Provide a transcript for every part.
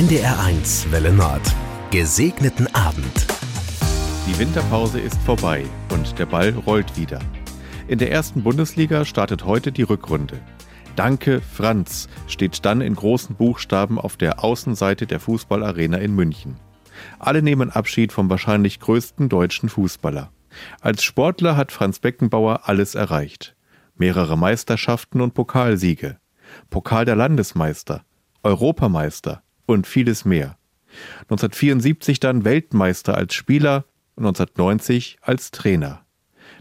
NDR1 Welle Nord. Gesegneten Abend. Die Winterpause ist vorbei und der Ball rollt wieder. In der ersten Bundesliga startet heute die Rückrunde. Danke, Franz steht dann in großen Buchstaben auf der Außenseite der Fußballarena in München. Alle nehmen Abschied vom wahrscheinlich größten deutschen Fußballer. Als Sportler hat Franz Beckenbauer alles erreicht. Mehrere Meisterschaften und Pokalsiege. Pokal der Landesmeister, Europameister und vieles mehr. 1974 dann Weltmeister als Spieler und 1990 als Trainer.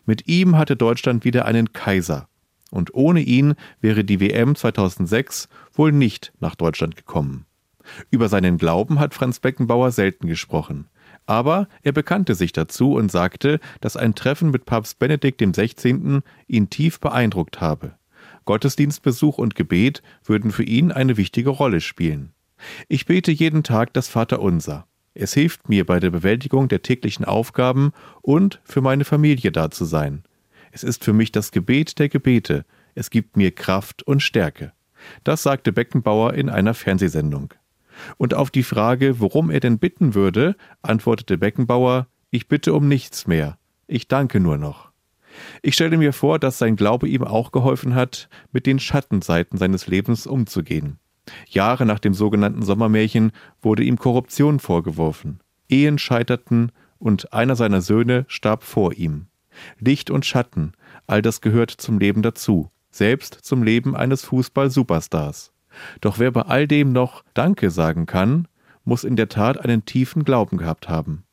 Mit ihm hatte Deutschland wieder einen Kaiser. Und ohne ihn wäre die WM 2006 wohl nicht nach Deutschland gekommen. Über seinen Glauben hat Franz Beckenbauer selten gesprochen. Aber er bekannte sich dazu und sagte, dass ein Treffen mit Papst Benedikt XVI. ihn tief beeindruckt habe. Gottesdienstbesuch und Gebet würden für ihn eine wichtige Rolle spielen. Ich bete jeden Tag das Vaterunser. Es hilft mir bei der Bewältigung der täglichen Aufgaben und für meine Familie da zu sein. Es ist für mich das Gebet der Gebete. Es gibt mir Kraft und Stärke. Das sagte Beckenbauer in einer Fernsehsendung. Und auf die Frage, worum er denn bitten würde, antwortete Beckenbauer, ich bitte um nichts mehr. Ich danke nur noch. Ich stelle mir vor, dass sein Glaube ihm auch geholfen hat, mit den Schattenseiten seines Lebens umzugehen. Jahre nach dem sogenannten Sommermärchen wurde ihm Korruption vorgeworfen. Ehen scheiterten und einer seiner Söhne starb vor ihm. Licht und Schatten, all das gehört zum Leben dazu, selbst zum Leben eines Fußball-Superstars. Doch wer bei all dem noch Danke sagen kann, muss in der Tat einen tiefen Glauben gehabt haben.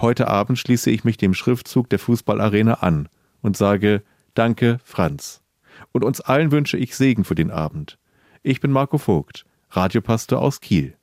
Heute Abend schließe ich mich dem Schriftzug der Fußballarena an und sage Danke, Franz. Und uns allen wünsche ich Segen für den Abend. Ich bin Marco Vogt, Radiopastor aus Kiel.